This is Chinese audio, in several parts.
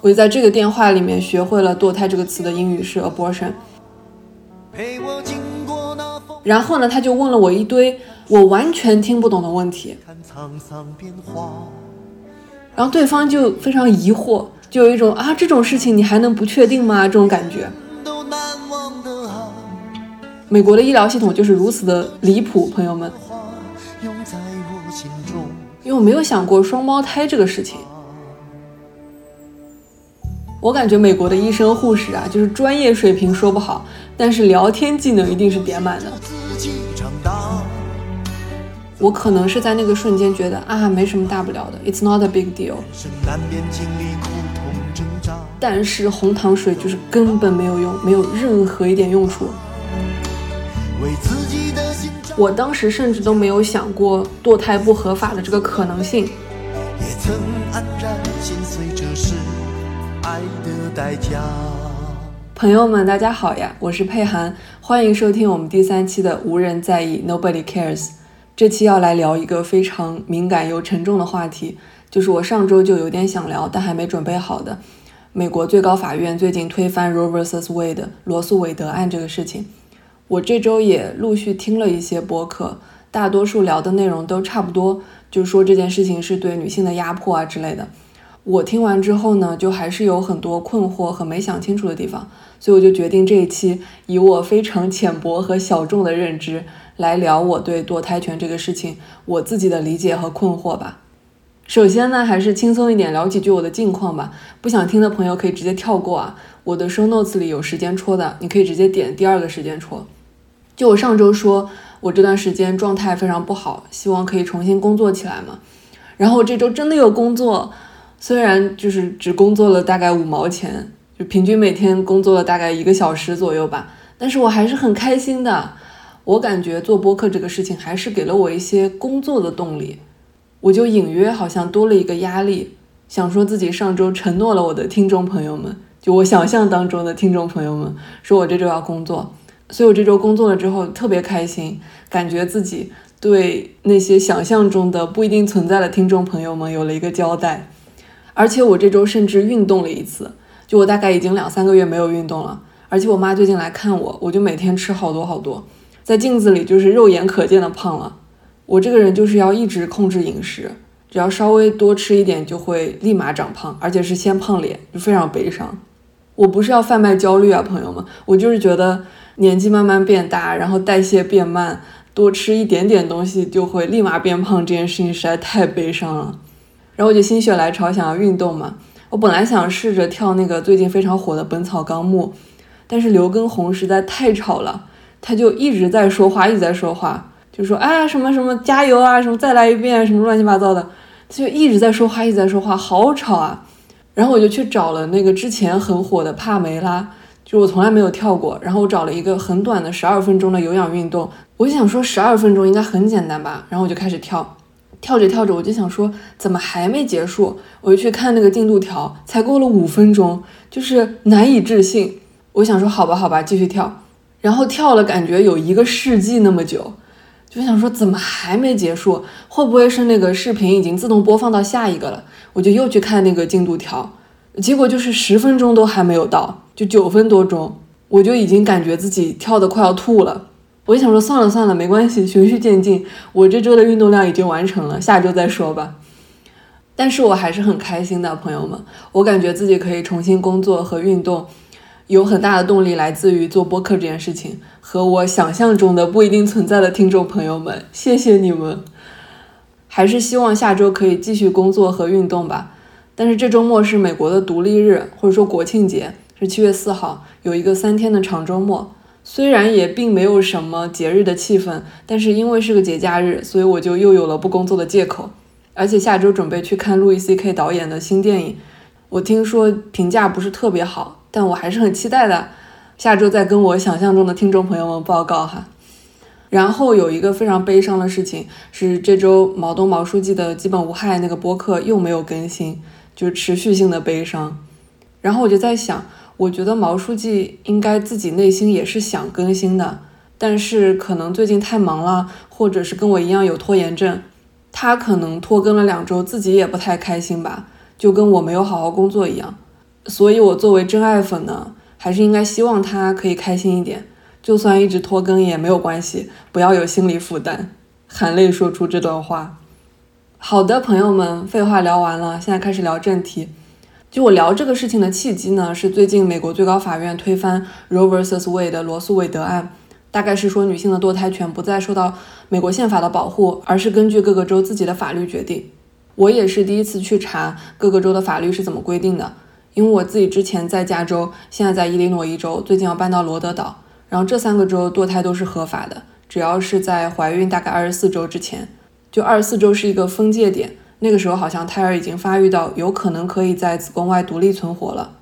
我就在这个电话里面学会了“堕胎”这个词的英语是 abortion。然后呢，他就问了我一堆我完全听不懂的问题。然后对方就非常疑惑，就有一种啊，这种事情你还能不确定吗？这种感觉。美国的医疗系统就是如此的离谱，朋友们。因为我没有想过双胞胎这个事情。我感觉美国的医生护士啊，就是专业水平说不好，但是聊天技能一定是点满的。我可能是在那个瞬间觉得啊，没什么大不了的，It's not a big deal。但是红糖水就是根本没有用，没有任何一点用处。为自己我当时甚至都没有想过堕胎不合法的这个可能性。朋友们，大家好呀，我是佩涵，欢迎收听我们第三期的无人在意，Nobody cares。这期要来聊一个非常敏感又沉重的话题，就是我上周就有点想聊，但还没准备好的，美国最高法院最近推翻 Roe vs. Wade 罗素韦德案这个事情。我这周也陆续听了一些播客，大多数聊的内容都差不多，就说这件事情是对女性的压迫啊之类的。我听完之后呢，就还是有很多困惑和没想清楚的地方，所以我就决定这一期以我非常浅薄和小众的认知。来聊我对堕胎权这个事情我自己的理解和困惑吧。首先呢，还是轻松一点聊几句我的近况吧。不想听的朋友可以直接跳过啊。我的 show notes 里有时间戳的，你可以直接点第二个时间戳。就我上周说，我这段时间状态非常不好，希望可以重新工作起来嘛。然后我这周真的有工作，虽然就是只工作了大概五毛钱，就平均每天工作了大概一个小时左右吧，但是我还是很开心的。我感觉做播客这个事情还是给了我一些工作的动力，我就隐约好像多了一个压力，想说自己上周承诺了我的听众朋友们，就我想象当中的听众朋友们，说我这周要工作，所以我这周工作了之后特别开心，感觉自己对那些想象中的不一定存在的听众朋友们有了一个交代，而且我这周甚至运动了一次，就我大概已经两三个月没有运动了，而且我妈最近来看我，我就每天吃好多好多。在镜子里就是肉眼可见的胖了，我这个人就是要一直控制饮食，只要稍微多吃一点就会立马长胖，而且是先胖脸，就非常悲伤。我不是要贩卖焦虑啊，朋友们，我就是觉得年纪慢慢变大，然后代谢变慢，多吃一点点东西就会立马变胖，这件事情实在太悲伤了。然后我就心血来潮想要运动嘛，我本来想试着跳那个最近非常火的《本草纲目》，但是刘畊宏实在太吵了。他就一直在说话，一直在说话，就说哎呀什么什么加油啊，什么再来一遍，什么乱七八糟的，他就一直在说话，一直在说话，好吵啊！然后我就去找了那个之前很火的帕梅拉，就我从来没有跳过，然后我找了一个很短的十二分钟的有氧运动，我就想说十二分钟应该很简单吧，然后我就开始跳，跳着跳着我就想说怎么还没结束，我就去看那个进度条，才过了五分钟，就是难以置信。我想说好吧好吧，继续跳。然后跳了，感觉有一个世纪那么久，就想说怎么还没结束？会不会是那个视频已经自动播放到下一个了？我就又去看那个进度条，结果就是十分钟都还没有到，就九分多钟，我就已经感觉自己跳得快要吐了。我就想说算了算了，没关系，循序渐进。我这周的运动量已经完成了，下周再说吧。但是我还是很开心的，朋友们，我感觉自己可以重新工作和运动。有很大的动力来自于做播客这件事情，和我想象中的不一定存在的听众朋友们，谢谢你们。还是希望下周可以继续工作和运动吧。但是这周末是美国的独立日，或者说国庆节，是七月四号，有一个三天的长周末。虽然也并没有什么节日的气氛，但是因为是个节假日，所以我就又有了不工作的借口。而且下周准备去看路易 C.K. 导演的新电影，我听说评价不是特别好。但我还是很期待的，下周再跟我想象中的听众朋友们报告哈。然后有一个非常悲伤的事情是，这周毛东毛书记的基本无害那个播客又没有更新，就持续性的悲伤。然后我就在想，我觉得毛书记应该自己内心也是想更新的，但是可能最近太忙了，或者是跟我一样有拖延症。他可能拖更了两周，自己也不太开心吧，就跟我没有好好工作一样。所以，我作为真爱粉呢，还是应该希望他可以开心一点，就算一直拖更也没有关系，不要有心理负担。含泪说出这段话。好的，朋友们，废话聊完了，现在开始聊正题。就我聊这个事情的契机呢，是最近美国最高法院推翻 Roe vs Wade 的罗诉韦德案。大概是说，女性的堕胎权不再受到美国宪法的保护，而是根据各个州自己的法律决定。我也是第一次去查各个州的法律是怎么规定的，因为我自己之前在加州，现在在伊利诺伊州，最近要搬到罗德岛，然后这三个州堕胎都是合法的，只要是在怀孕大概二十四周之前，就二十四周是一个分界点，那个时候好像胎儿已经发育到有可能可以在子宫外独立存活了。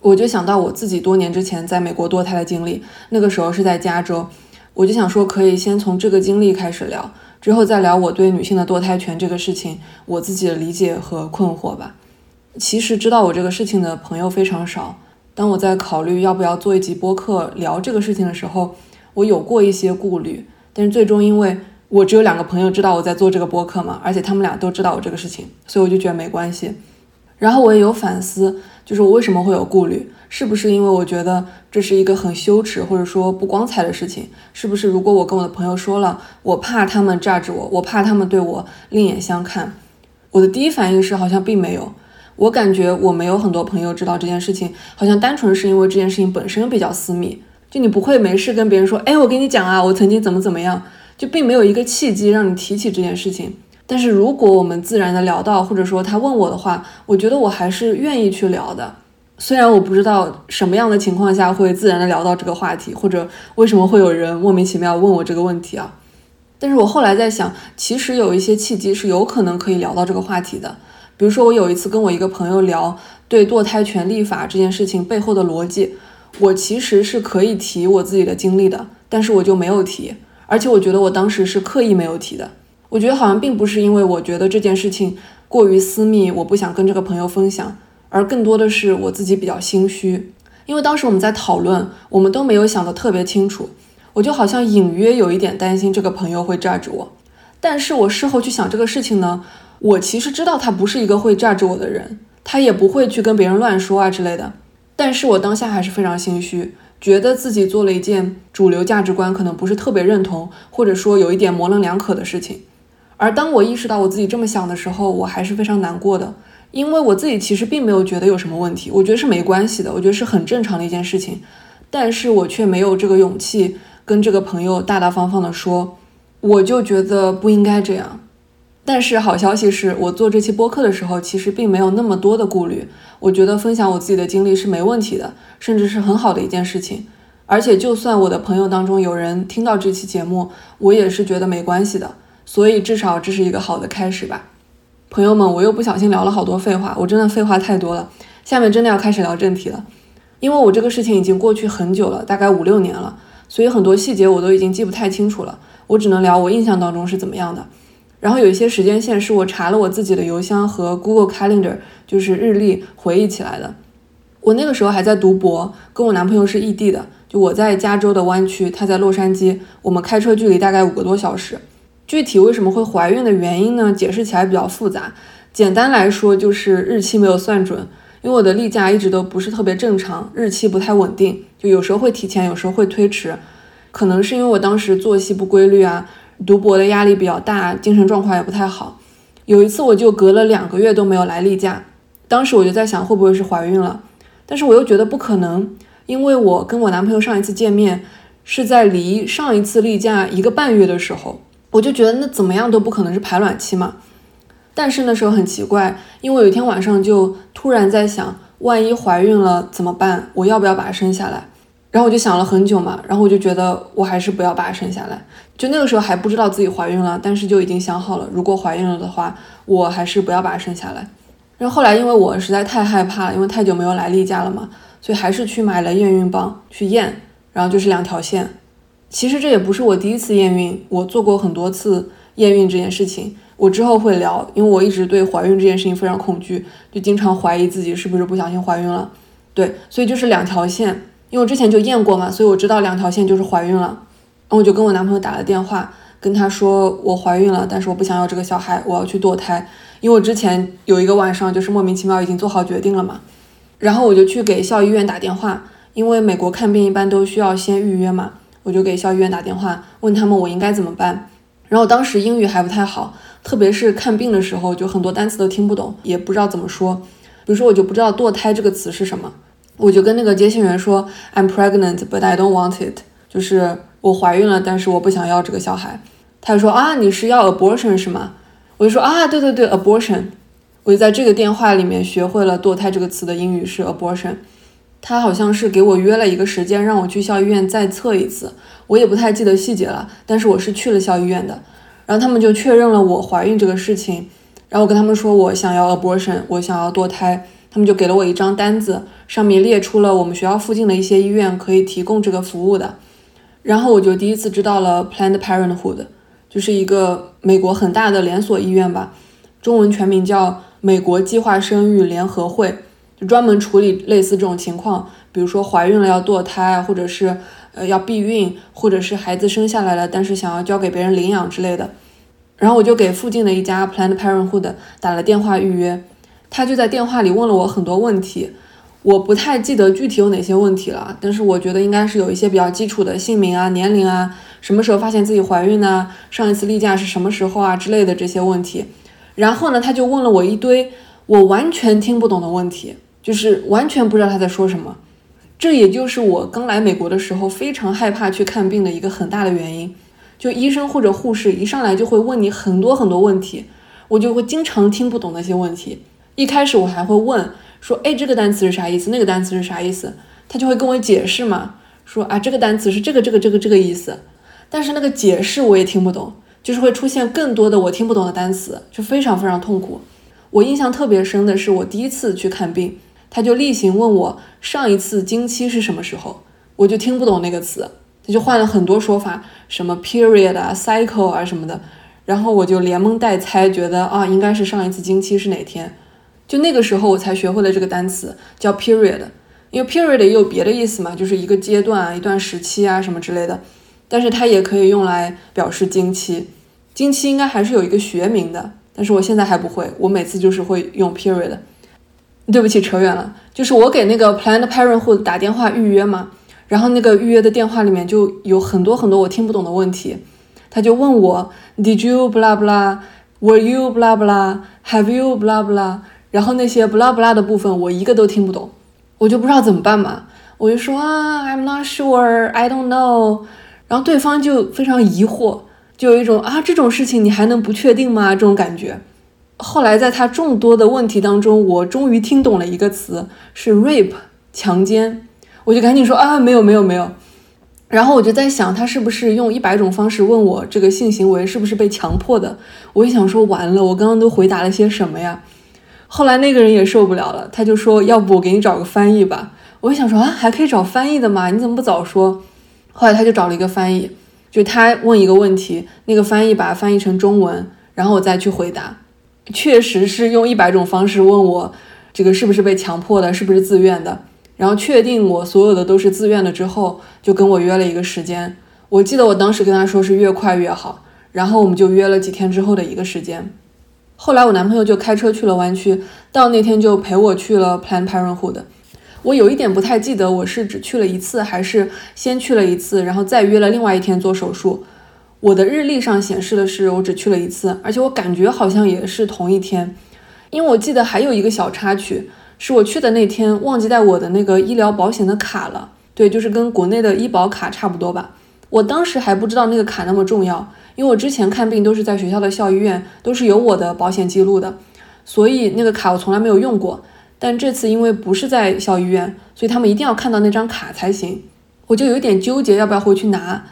我就想到我自己多年之前在美国堕胎的经历，那个时候是在加州，我就想说可以先从这个经历开始聊，之后再聊我对女性的堕胎权这个事情我自己的理解和困惑吧。其实知道我这个事情的朋友非常少，当我在考虑要不要做一集播客聊这个事情的时候，我有过一些顾虑，但是最终因为我只有两个朋友知道我在做这个播客嘛，而且他们俩都知道我这个事情，所以我就觉得没关系。然后我也有反思。就是我为什么会有顾虑？是不是因为我觉得这是一个很羞耻或者说不光彩的事情？是不是如果我跟我的朋友说了，我怕他们 judge 我，我怕他们对我另眼相看？我的第一反应是好像并没有，我感觉我没有很多朋友知道这件事情，好像单纯是因为这件事情本身比较私密，就你不会没事跟别人说，哎，我跟你讲啊，我曾经怎么怎么样，就并没有一个契机让你提起这件事情。但是如果我们自然的聊到，或者说他问我的话，我觉得我还是愿意去聊的。虽然我不知道什么样的情况下会自然的聊到这个话题，或者为什么会有人莫名其妙问我这个问题啊。但是我后来在想，其实有一些契机是有可能可以聊到这个话题的。比如说我有一次跟我一个朋友聊对堕胎权立法这件事情背后的逻辑，我其实是可以提我自己的经历的，但是我就没有提，而且我觉得我当时是刻意没有提的。我觉得好像并不是因为我觉得这件事情过于私密，我不想跟这个朋友分享，而更多的是我自己比较心虚。因为当时我们在讨论，我们都没有想得特别清楚，我就好像隐约有一点担心这个朋友会榨汁我。但是我事后去想这个事情呢，我其实知道他不是一个会榨汁我的人，他也不会去跟别人乱说啊之类的。但是我当下还是非常心虚，觉得自己做了一件主流价值观可能不是特别认同，或者说有一点模棱两可的事情。而当我意识到我自己这么想的时候，我还是非常难过的，因为我自己其实并没有觉得有什么问题，我觉得是没关系的，我觉得是很正常的一件事情，但是我却没有这个勇气跟这个朋友大大方方的说，我就觉得不应该这样。但是好消息是我做这期播客的时候，其实并没有那么多的顾虑，我觉得分享我自己的经历是没问题的，甚至是很好的一件事情。而且就算我的朋友当中有人听到这期节目，我也是觉得没关系的。所以至少这是一个好的开始吧，朋友们，我又不小心聊了好多废话，我真的废话太多了。下面真的要开始聊正题了，因为我这个事情已经过去很久了，大概五六年了，所以很多细节我都已经记不太清楚了，我只能聊我印象当中是怎么样的。然后有一些时间线是我查了我自己的邮箱和 Google Calendar，就是日历回忆起来的。我那个时候还在读博，跟我男朋友是异地的，就我在加州的湾区，他在洛杉矶，我们开车距离大概五个多小时。具体为什么会怀孕的原因呢？解释起来比较复杂。简单来说就是日期没有算准，因为我的例假一直都不是特别正常，日期不太稳定，就有时候会提前，有时候会推迟。可能是因为我当时作息不规律啊，读博的压力比较大，精神状况也不太好。有一次我就隔了两个月都没有来例假，当时我就在想会不会是怀孕了，但是我又觉得不可能，因为我跟我男朋友上一次见面是在离上一次例假一个半月的时候。我就觉得那怎么样都不可能是排卵期嘛，但是那时候很奇怪，因为有一天晚上就突然在想，万一怀孕了怎么办？我要不要把它生下来？然后我就想了很久嘛，然后我就觉得我还是不要把它生下来。就那个时候还不知道自己怀孕了，但是就已经想好了，如果怀孕了的话，我还是不要把它生下来。然后后来因为我实在太害怕了，因为太久没有来例假了嘛，所以还是去买了验孕棒去验，然后就是两条线。其实这也不是我第一次验孕，我做过很多次验孕这件事情。我之后会聊，因为我一直对怀孕这件事情非常恐惧，就经常怀疑自己是不是不小心怀孕了。对，所以就是两条线，因为我之前就验过嘛，所以我知道两条线就是怀孕了。然后我就跟我男朋友打了电话，跟他说我怀孕了，但是我不想要这个小孩，我要去堕胎。因为我之前有一个晚上就是莫名其妙已经做好决定了嘛，然后我就去给校医院打电话，因为美国看病一般都需要先预约嘛，我就给校医院打电话问他们我应该怎么办。然后当时英语还不太好，特别是看病的时候，就很多单词都听不懂，也不知道怎么说。比如说我就不知道堕胎这个词是什么，我就跟那个接线员说 I'm pregnant but I don't want it，就是我怀孕了，但是我不想要这个小孩。他就说啊，你是要 abortion 是吗？我就说啊，对对对，abortion。我就在这个电话里面学会了堕胎这个词的英语是 abortion。他好像是给我约了一个时间，让我去校医院再测一次。我也不太记得细节了，但是我是去了校医院的。然后他们就确认了我怀孕这个事情。然后我跟他们说我想要 abortion，我想要堕胎。他们就给了我一张单子，上面列出了我们学校附近的一些医院可以提供这个服务的。然后我就第一次知道了 Planned Parenthood。就是一个美国很大的连锁医院吧，中文全名叫美国计划生育联合会，就专门处理类似这种情况，比如说怀孕了要堕胎，或者是呃要避孕，或者是孩子生下来了，但是想要交给别人领养之类的。然后我就给附近的一家 Planned Parenthood 打了电话预约，他就在电话里问了我很多问题。我不太记得具体有哪些问题了，但是我觉得应该是有一些比较基础的姓名啊、年龄啊、什么时候发现自己怀孕呢、上一次例假是什么时候啊之类的这些问题。然后呢，他就问了我一堆我完全听不懂的问题，就是完全不知道他在说什么。这也就是我刚来美国的时候非常害怕去看病的一个很大的原因。就医生或者护士一上来就会问你很多很多问题，我就会经常听不懂那些问题。一开始我还会问。说，哎，这个单词是啥意思？那个单词是啥意思？他就会跟我解释嘛，说啊，这个单词是这个这个这个这个意思。但是那个解释我也听不懂，就是会出现更多的我听不懂的单词，就非常非常痛苦。我印象特别深的是，我第一次去看病，他就例行问我上一次经期是什么时候，我就听不懂那个词，他就换了很多说法，什么 period 啊，cycle 啊什么的，然后我就连蒙带猜，觉得啊，应该是上一次经期是哪天。就那个时候，我才学会了这个单词，叫 period。因为 period 也有别的意思嘛，就是一个阶段啊，一段时期啊，什么之类的。但是它也可以用来表示经期。经期应该还是有一个学名的，但是我现在还不会。我每次就是会用 period。对不起，扯远了。就是我给那个 Planned Parenthood 打电话预约嘛，然后那个预约的电话里面就有很多很多我听不懂的问题。他就问我，Did you blah blah？Were you blah blah？Have you blah blah？然后那些不拉不拉的部分我一个都听不懂，我就不知道怎么办嘛，我就说啊，I'm not sure, I don't know。然后对方就非常疑惑，就有一种啊，这种事情你还能不确定吗？这种感觉。后来在他众多的问题当中，我终于听懂了一个词，是 rape，强奸。我就赶紧说啊，没有没有没有。然后我就在想，他是不是用一百种方式问我这个性行为是不是被强迫的？我一想说完了，我刚刚都回答了些什么呀？后来那个人也受不了了，他就说：“要不我给你找个翻译吧。”我就想说啊，还可以找翻译的吗？你怎么不早说？后来他就找了一个翻译，就他问一个问题，那个翻译把它翻译成中文，然后我再去回答。确实是用一百种方式问我这个是不是被强迫的，是不是自愿的。然后确定我所有的都是自愿的之后，就跟我约了一个时间。我记得我当时跟他说是越快越好，然后我们就约了几天之后的一个时间。后来我男朋友就开车去了湾区，到那天就陪我去了 Plan Parenthood。我有一点不太记得，我是只去了一次，还是先去了一次，然后再约了另外一天做手术。我的日历上显示的是我只去了一次，而且我感觉好像也是同一天，因为我记得还有一个小插曲，是我去的那天忘记带我的那个医疗保险的卡了。对，就是跟国内的医保卡差不多吧。我当时还不知道那个卡那么重要。因为我之前看病都是在学校的校医院，都是有我的保险记录的，所以那个卡我从来没有用过。但这次因为不是在校医院，所以他们一定要看到那张卡才行。我就有点纠结要不要回去拿，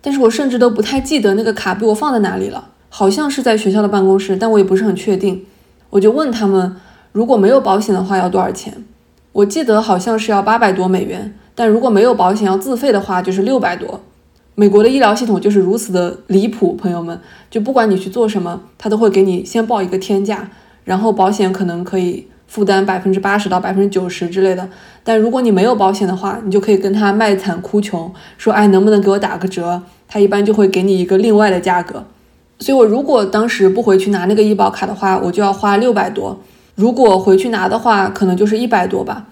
但是我甚至都不太记得那个卡被我放在哪里了，好像是在学校的办公室，但我也不是很确定。我就问他们，如果没有保险的话要多少钱？我记得好像是要八百多美元，但如果没有保险要自费的话就是六百多。美国的医疗系统就是如此的离谱，朋友们，就不管你去做什么，他都会给你先报一个天价，然后保险可能可以负担百分之八十到百分之九十之类的。但如果你没有保险的话，你就可以跟他卖惨哭穷，说哎，能不能给我打个折？他一般就会给你一个另外的价格。所以我如果当时不回去拿那个医保卡的话，我就要花六百多；如果回去拿的话，可能就是一百多吧。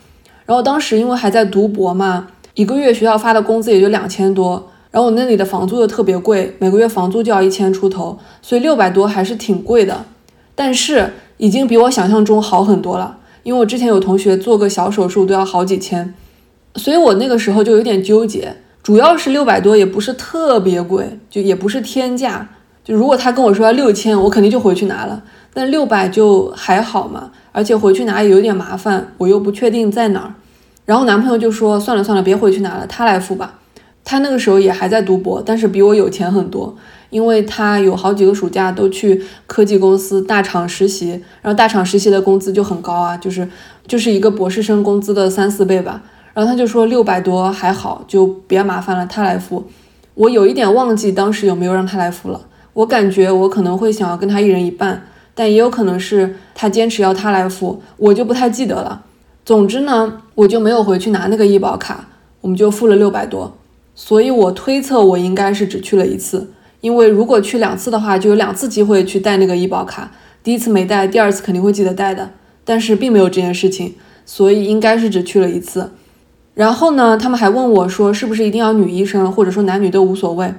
然后当时因为还在读博嘛，一个月学校发的工资也就两千多，然后我那里的房租又特别贵，每个月房租就要一千出头，所以六百多还是挺贵的。但是已经比我想象中好很多了，因为我之前有同学做个小手术都要好几千，所以我那个时候就有点纠结。主要是六百多也不是特别贵，就也不是天价。就如果他跟我说要六千，我肯定就回去拿了。但六百就还好嘛，而且回去拿也有点麻烦，我又不确定在哪儿。然后男朋友就说算了算了，别回去拿了，他来付吧。他那个时候也还在读博，但是比我有钱很多，因为他有好几个暑假都去科技公司大厂实习，然后大厂实习的工资就很高啊，就是就是一个博士生工资的三四倍吧。然后他就说六百多还好，就别麻烦了，他来付。我有一点忘记当时有没有让他来付了。我感觉我可能会想要跟他一人一半，但也有可能是他坚持要他来付，我就不太记得了。总之呢，我就没有回去拿那个医保卡，我们就付了六百多。所以我推测我应该是只去了一次，因为如果去两次的话，就有两次机会去带那个医保卡。第一次没带，第二次肯定会记得带的。但是并没有这件事情，所以应该是只去了一次。然后呢，他们还问我说，是不是一定要女医生，或者说男女都无所谓？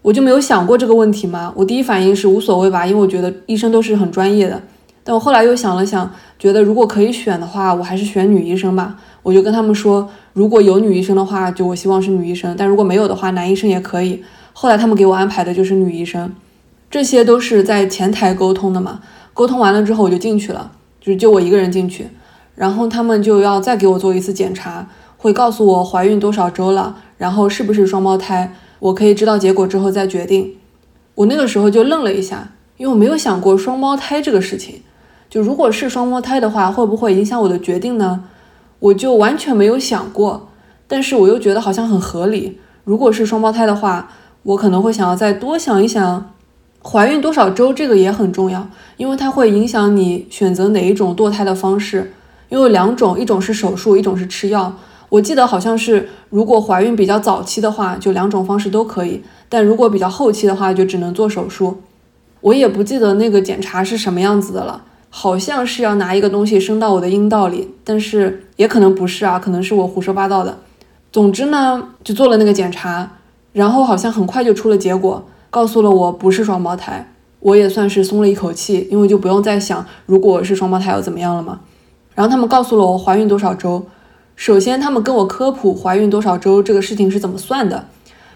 我就没有想过这个问题吗？我第一反应是无所谓吧，因为我觉得医生都是很专业的。但我后来又想了想，觉得如果可以选的话，我还是选女医生吧。我就跟他们说，如果有女医生的话，就我希望是女医生；但如果没有的话，男医生也可以。后来他们给我安排的就是女医生，这些都是在前台沟通的嘛。沟通完了之后，我就进去了，就是就我一个人进去，然后他们就要再给我做一次检查。会告诉我怀孕多少周了，然后是不是双胞胎，我可以知道结果之后再决定。我那个时候就愣了一下，因为我没有想过双胞胎这个事情。就如果是双胞胎的话，会不会影响我的决定呢？我就完全没有想过，但是我又觉得好像很合理。如果是双胞胎的话，我可能会想要再多想一想，怀孕多少周这个也很重要，因为它会影响你选择哪一种堕胎的方式。因为有两种，一种是手术，一种是吃药。我记得好像是，如果怀孕比较早期的话，就两种方式都可以；但如果比较后期的话，就只能做手术。我也不记得那个检查是什么样子的了，好像是要拿一个东西伸到我的阴道里，但是也可能不是啊，可能是我胡说八道的。总之呢，就做了那个检查，然后好像很快就出了结果，告诉了我不是双胞胎，我也算是松了一口气，因为就不用再想如果是双胞胎要怎么样了嘛。然后他们告诉了我怀孕多少周。首先，他们跟我科普怀孕多少周这个事情是怎么算的，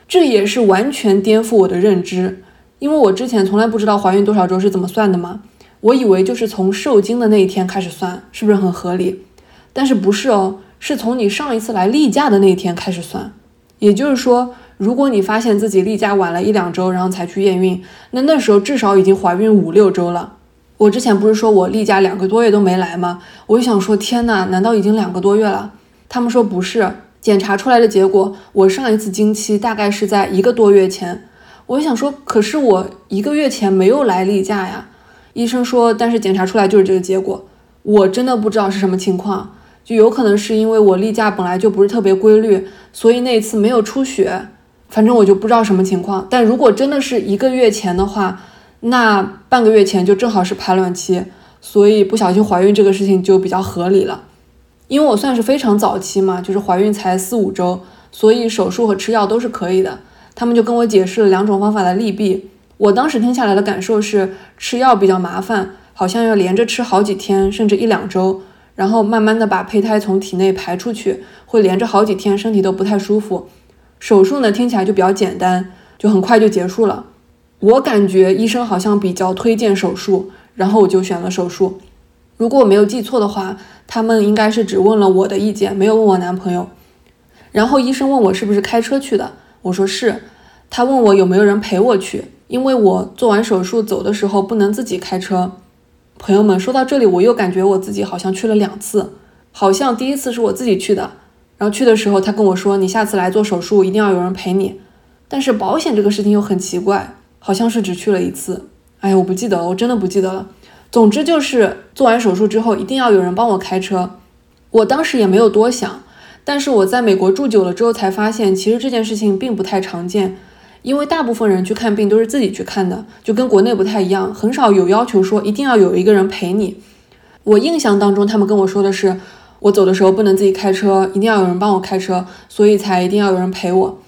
这也是完全颠覆我的认知，因为我之前从来不知道怀孕多少周是怎么算的嘛，我以为就是从受精的那一天开始算，是不是很合理？但是不是哦，是从你上一次来例假的那一天开始算，也就是说，如果你发现自己例假晚了一两周，然后才去验孕，那那时候至少已经怀孕五六周了。我之前不是说我例假两个多月都没来吗？我就想说，天呐，难道已经两个多月了？他们说不是，检查出来的结果，我上一次经期大概是在一个多月前。我想说，可是我一个月前没有来例假呀。医生说，但是检查出来就是这个结果。我真的不知道是什么情况，就有可能是因为我例假本来就不是特别规律，所以那一次没有出血。反正我就不知道什么情况。但如果真的是一个月前的话，那半个月前就正好是排卵期，所以不小心怀孕这个事情就比较合理了。因为我算是非常早期嘛，就是怀孕才四五周，所以手术和吃药都是可以的。他们就跟我解释了两种方法的利弊。我当时听下来的感受是，吃药比较麻烦，好像要连着吃好几天，甚至一两周，然后慢慢的把胚胎从体内排出去，会连着好几天，身体都不太舒服。手术呢，听起来就比较简单，就很快就结束了。我感觉医生好像比较推荐手术，然后我就选了手术。如果我没有记错的话，他们应该是只问了我的意见，没有问我男朋友。然后医生问我是不是开车去的，我说是。他问我有没有人陪我去，因为我做完手术走的时候不能自己开车。朋友们，说到这里，我又感觉我自己好像去了两次，好像第一次是我自己去的，然后去的时候他跟我说，你下次来做手术一定要有人陪你。但是保险这个事情又很奇怪，好像是只去了一次。哎呀，我不记得了，我真的不记得了。总之就是做完手术之后，一定要有人帮我开车。我当时也没有多想，但是我在美国住久了之后才发现，其实这件事情并不太常见，因为大部分人去看病都是自己去看的，就跟国内不太一样，很少有要求说一定要有一个人陪你。我印象当中，他们跟我说的是，我走的时候不能自己开车，一定要有人帮我开车，所以才一定要有人陪我。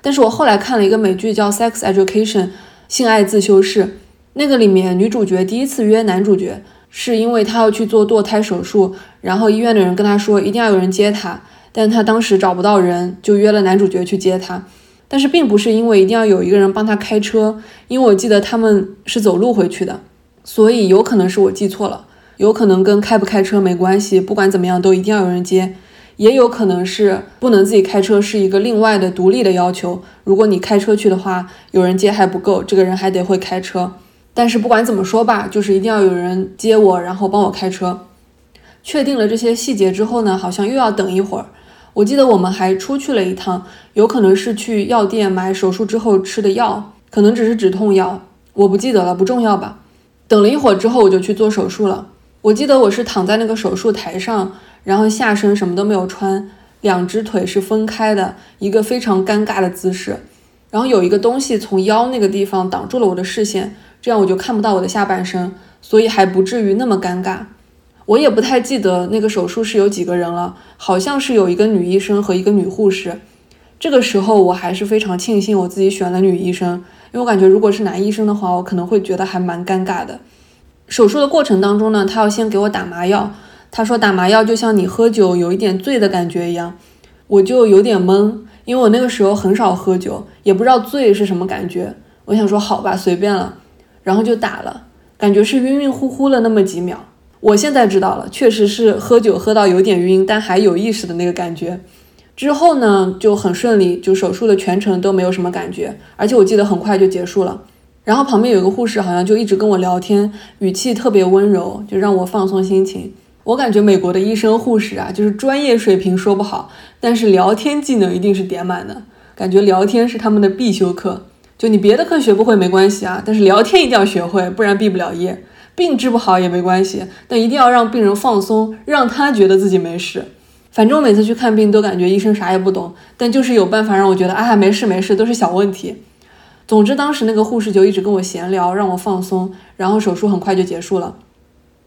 但是我后来看了一个美剧叫《Sex Education》，性爱自修室，那个里面女主角第一次约男主角，是因为她要去做堕胎手术，然后医院的人跟她说一定要有人接她，但她当时找不到人，就约了男主角去接她。但是并不是因为一定要有一个人帮他开车，因为我记得他们是走路回去的，所以有可能是我记错了。有可能跟开不开车没关系，不管怎么样都一定要有人接，也有可能是不能自己开车是一个另外的独立的要求。如果你开车去的话，有人接还不够，这个人还得会开车。但是不管怎么说吧，就是一定要有人接我，然后帮我开车。确定了这些细节之后呢，好像又要等一会儿。我记得我们还出去了一趟，有可能是去药店买手术之后吃的药，可能只是止痛药，我不记得了，不重要吧。等了一会儿之后，我就去做手术了。我记得我是躺在那个手术台上，然后下身什么都没有穿，两只腿是分开的，一个非常尴尬的姿势。然后有一个东西从腰那个地方挡住了我的视线，这样我就看不到我的下半身，所以还不至于那么尴尬。我也不太记得那个手术室有几个人了，好像是有一个女医生和一个女护士。这个时候我还是非常庆幸我自己选了女医生，因为我感觉如果是男医生的话，我可能会觉得还蛮尴尬的。手术的过程当中呢，他要先给我打麻药。他说打麻药就像你喝酒有一点醉的感觉一样，我就有点懵，因为我那个时候很少喝酒，也不知道醉是什么感觉。我想说好吧，随便了，然后就打了，感觉是晕晕乎乎了那么几秒。我现在知道了，确实是喝酒喝到有点晕，但还有意识的那个感觉。之后呢，就很顺利，就手术的全程都没有什么感觉，而且我记得很快就结束了。然后旁边有个护士，好像就一直跟我聊天，语气特别温柔，就让我放松心情。我感觉美国的医生护士啊，就是专业水平说不好，但是聊天技能一定是点满的。感觉聊天是他们的必修课。就你别的课学不会没关系啊，但是聊天一定要学会，不然毕不了业。病治不好也没关系，但一定要让病人放松，让他觉得自己没事。反正我每次去看病都感觉医生啥也不懂，但就是有办法让我觉得啊，没事没事，都是小问题。总之，当时那个护士就一直跟我闲聊，让我放松，然后手术很快就结束了。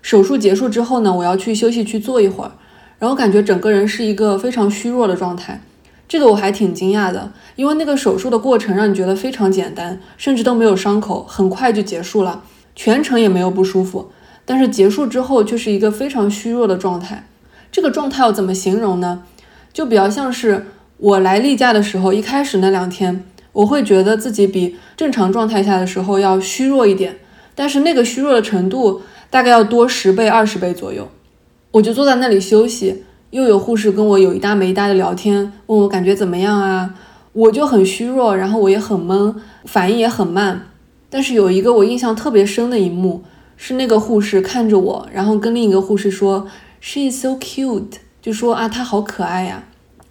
手术结束之后呢，我要去休息区坐一会儿，然后感觉整个人是一个非常虚弱的状态。这个我还挺惊讶的，因为那个手术的过程让你觉得非常简单，甚至都没有伤口，很快就结束了，全程也没有不舒服。但是结束之后却是一个非常虚弱的状态。这个状态要怎么形容呢？就比较像是我来例假的时候，一开始那两天。我会觉得自己比正常状态下的时候要虚弱一点，但是那个虚弱的程度大概要多十倍、二十倍左右。我就坐在那里休息，又有护士跟我有一搭没一搭的聊天，问我感觉怎么样啊？我就很虚弱，然后我也很闷，反应也很慢。但是有一个我印象特别深的一幕，是那个护士看着我，然后跟另一个护士说：“She is so cute”，就说啊，她好可爱呀。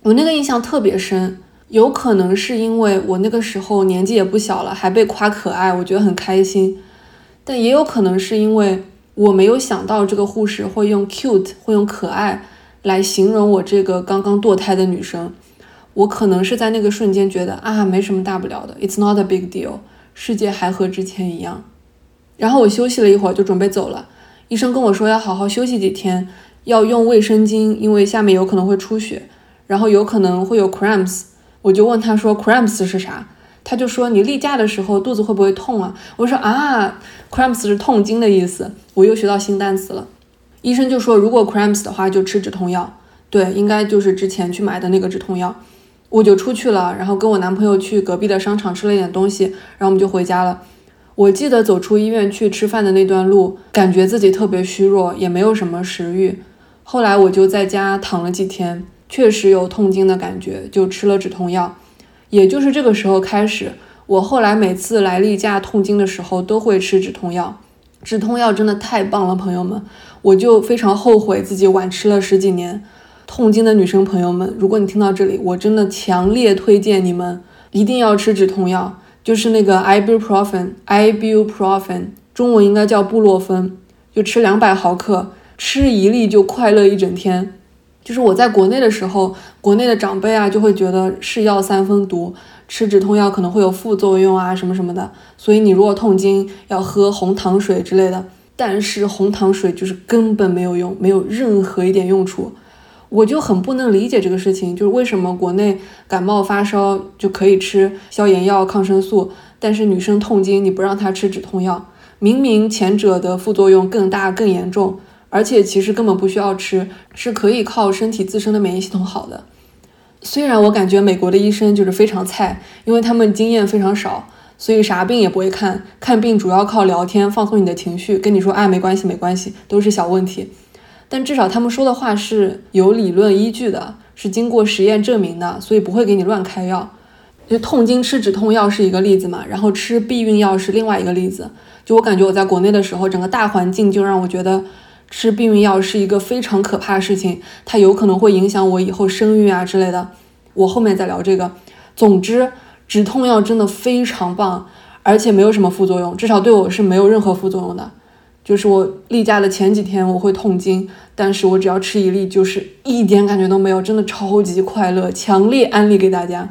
我那个印象特别深。有可能是因为我那个时候年纪也不小了，还被夸可爱，我觉得很开心。但也有可能是因为我没有想到这个护士会用 cute，会用可爱来形容我这个刚刚堕胎的女生。我可能是在那个瞬间觉得啊，没什么大不了的，it's not a big deal，世界还和之前一样。然后我休息了一会儿就准备走了，医生跟我说要好好休息几天，要用卫生巾，因为下面有可能会出血，然后有可能会有 cramps。我就问他说，cramps 是啥？他就说你例假的时候肚子会不会痛啊？我说啊，cramps 是痛经的意思。我又学到新单词了。医生就说，如果 cramps 的话就吃止痛药。对，应该就是之前去买的那个止痛药。我就出去了，然后跟我男朋友去隔壁的商场吃了一点东西，然后我们就回家了。我记得走出医院去吃饭的那段路，感觉自己特别虚弱，也没有什么食欲。后来我就在家躺了几天。确实有痛经的感觉，就吃了止痛药。也就是这个时候开始，我后来每次来例假痛经的时候都会吃止痛药。止痛药真的太棒了，朋友们，我就非常后悔自己晚吃了十几年。痛经的女生朋友们，如果你听到这里，我真的强烈推荐你们一定要吃止痛药，就是那个 ibuprofen，ibuprofen，中文应该叫布洛芬。就吃两百毫克，吃一粒就快乐一整天。就是我在国内的时候，国内的长辈啊就会觉得是药三分毒，吃止痛药可能会有副作用啊什么什么的，所以你如果痛经要喝红糖水之类的。但是红糖水就是根本没有用，没有任何一点用处。我就很不能理解这个事情，就是为什么国内感冒发烧就可以吃消炎药、抗生素，但是女生痛经你不让她吃止痛药，明明前者的副作用更大、更严重。而且其实根本不需要吃，是可以靠身体自身的免疫系统好的。虽然我感觉美国的医生就是非常菜，因为他们经验非常少，所以啥病也不会看，看病主要靠聊天放松你的情绪，跟你说，哎，没关系没关系，都是小问题。但至少他们说的话是有理论依据的，是经过实验证明的，所以不会给你乱开药。就痛经吃止痛药是一个例子嘛，然后吃避孕药是另外一个例子。就我感觉我在国内的时候，整个大环境就让我觉得。吃避孕药是一个非常可怕的事情，它有可能会影响我以后生育啊之类的。我后面再聊这个。总之，止痛药真的非常棒，而且没有什么副作用，至少对我是没有任何副作用的。就是我例假的前几天我会痛经，但是我只要吃一粒，就是一点感觉都没有，真的超级快乐，强烈安利给大家。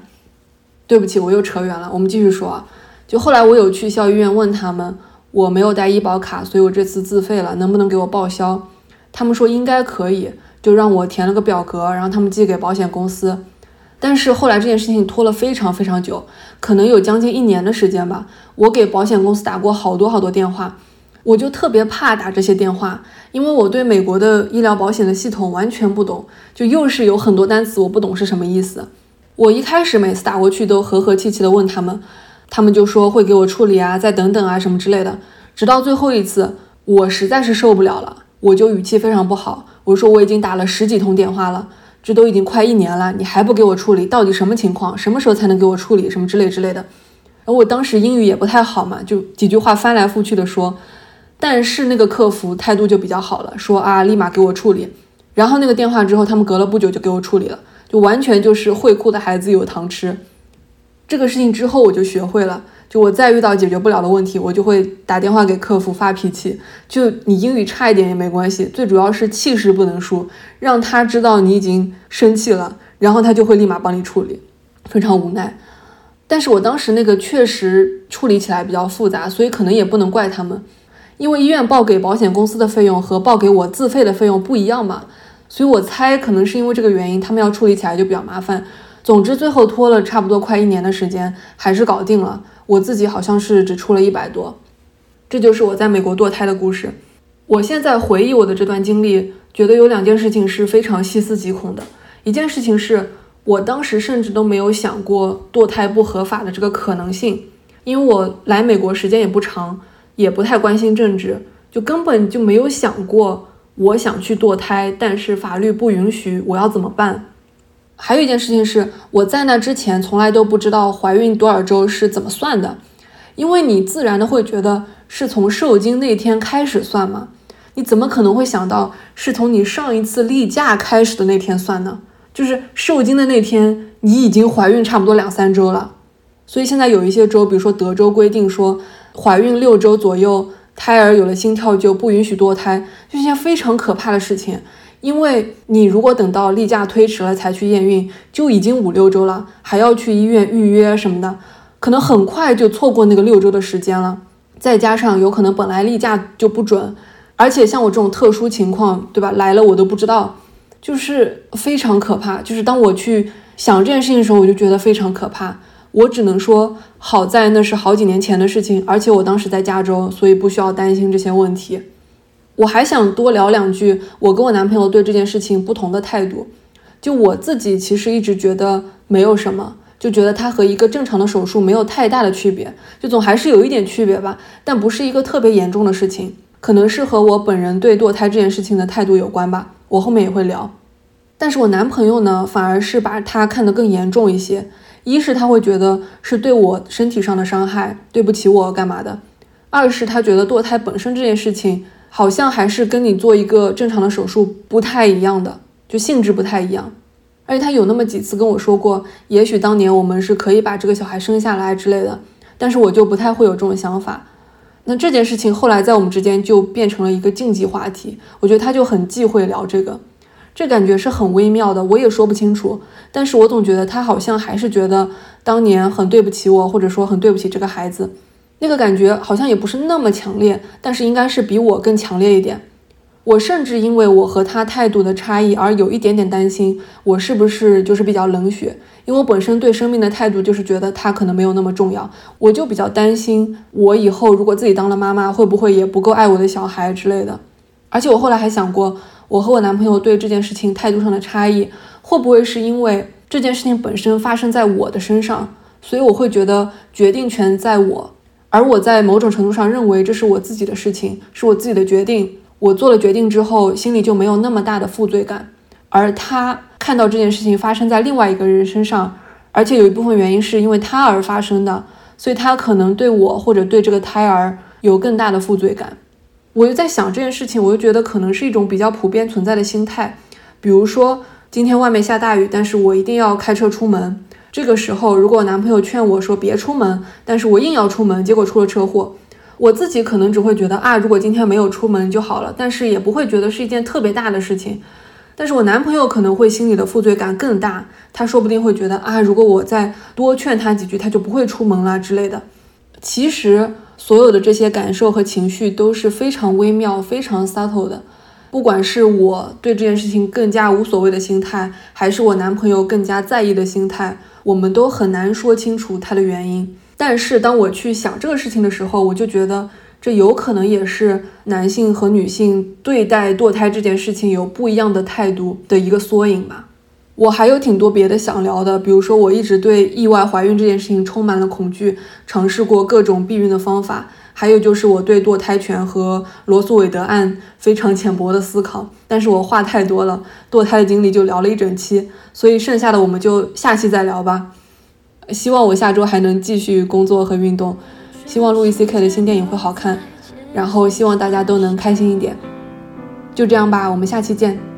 对不起，我又扯远了，我们继续说啊。就后来我有去校医院问他们。我没有带医保卡，所以我这次自费了，能不能给我报销？他们说应该可以，就让我填了个表格，然后他们寄给保险公司。但是后来这件事情拖了非常非常久，可能有将近一年的时间吧。我给保险公司打过好多好多电话，我就特别怕打这些电话，因为我对美国的医疗保险的系统完全不懂，就又是有很多单词我不懂是什么意思。我一开始每次打过去都和和气气的问他们。他们就说会给我处理啊，再等等啊什么之类的，直到最后一次，我实在是受不了了，我就语气非常不好，我说我已经打了十几通电话了，这都已经快一年了，你还不给我处理，到底什么情况？什么时候才能给我处理？什么之类之类的。而我当时英语也不太好嘛，就几句话翻来覆去的说，但是那个客服态度就比较好了，说啊立马给我处理。然后那个电话之后，他们隔了不久就给我处理了，就完全就是会哭的孩子有糖吃。这个事情之后，我就学会了，就我再遇到解决不了的问题，我就会打电话给客服发脾气。就你英语差一点也没关系，最主要是气势不能输，让他知道你已经生气了，然后他就会立马帮你处理。非常无奈，但是我当时那个确实处理起来比较复杂，所以可能也不能怪他们，因为医院报给保险公司的费用和报给我自费的费用不一样嘛，所以我猜可能是因为这个原因，他们要处理起来就比较麻烦。总之，最后拖了差不多快一年的时间，还是搞定了。我自己好像是只出了一百多。这就是我在美国堕胎的故事。我现在回忆我的这段经历，觉得有两件事情是非常细思极恐的。一件事情是我当时甚至都没有想过堕胎不合法的这个可能性，因为我来美国时间也不长，也不太关心政治，就根本就没有想过我想去堕胎，但是法律不允许，我要怎么办？还有一件事情是，我在那之前从来都不知道怀孕多少周是怎么算的，因为你自然的会觉得是从受精那天开始算嘛，你怎么可能会想到是从你上一次例假开始的那天算呢？就是受精的那天，你已经怀孕差不多两三周了。所以现在有一些州，比如说德州规定说，怀孕六周左右，胎儿有了心跳就不允许堕胎，就一件非常可怕的事情。因为你如果等到例假推迟了才去验孕，就已经五六周了，还要去医院预约什么的，可能很快就错过那个六周的时间了。再加上有可能本来例假就不准，而且像我这种特殊情况，对吧？来了我都不知道，就是非常可怕。就是当我去想这件事情的时候，我就觉得非常可怕。我只能说，好在那是好几年前的事情，而且我当时在加州，所以不需要担心这些问题。我还想多聊两句，我跟我男朋友对这件事情不同的态度。就我自己其实一直觉得没有什么，就觉得它和一个正常的手术没有太大的区别，就总还是有一点区别吧，但不是一个特别严重的事情，可能是和我本人对堕胎这件事情的态度有关吧。我后面也会聊。但是我男朋友呢，反而是把它看得更严重一些。一是他会觉得是对我身体上的伤害，对不起我干嘛的；二是他觉得堕胎本身这件事情。好像还是跟你做一个正常的手术不太一样的，就性质不太一样。而且他有那么几次跟我说过，也许当年我们是可以把这个小孩生下来之类的，但是我就不太会有这种想法。那这件事情后来在我们之间就变成了一个禁忌话题。我觉得他就很忌讳聊这个，这感觉是很微妙的，我也说不清楚。但是我总觉得他好像还是觉得当年很对不起我，或者说很对不起这个孩子。那个感觉好像也不是那么强烈，但是应该是比我更强烈一点。我甚至因为我和他态度的差异而有一点点担心，我是不是就是比较冷血？因为我本身对生命的态度就是觉得他可能没有那么重要，我就比较担心我以后如果自己当了妈妈，会不会也不够爱我的小孩之类的。而且我后来还想过，我和我男朋友对这件事情态度上的差异，会不会是因为这件事情本身发生在我的身上，所以我会觉得决定权在我，而我在某种程度上认为这是我自己的事情，是我自己的决定。我做了决定之后，心里就没有那么大的负罪感，而他看到这件事情发生在另外一个人身上，而且有一部分原因是因为他而发生的，所以他可能对我或者对这个胎儿有更大的负罪感。我就在想这件事情，我就觉得可能是一种比较普遍存在的心态，比如说今天外面下大雨，但是我一定要开车出门，这个时候如果男朋友劝我说别出门，但是我硬要出门，结果出了车祸。我自己可能只会觉得啊，如果今天没有出门就好了，但是也不会觉得是一件特别大的事情。但是我男朋友可能会心里的负罪感更大，他说不定会觉得啊，如果我再多劝他几句，他就不会出门了之类的。其实所有的这些感受和情绪都是非常微妙、非常 subtle 的。不管是我对这件事情更加无所谓的心态，还是我男朋友更加在意的心态，我们都很难说清楚它的原因。但是当我去想这个事情的时候，我就觉得这有可能也是男性和女性对待堕胎这件事情有不一样的态度的一个缩影吧。我还有挺多别的想聊的，比如说我一直对意外怀孕这件事情充满了恐惧，尝试过各种避孕的方法，还有就是我对堕胎权和罗素韦德案非常浅薄的思考。但是我话太多了，堕胎的经历就聊了一整期，所以剩下的我们就下期再聊吧。希望我下周还能继续工作和运动，希望路易 CK 的新电影会好看，然后希望大家都能开心一点。就这样吧，我们下期见。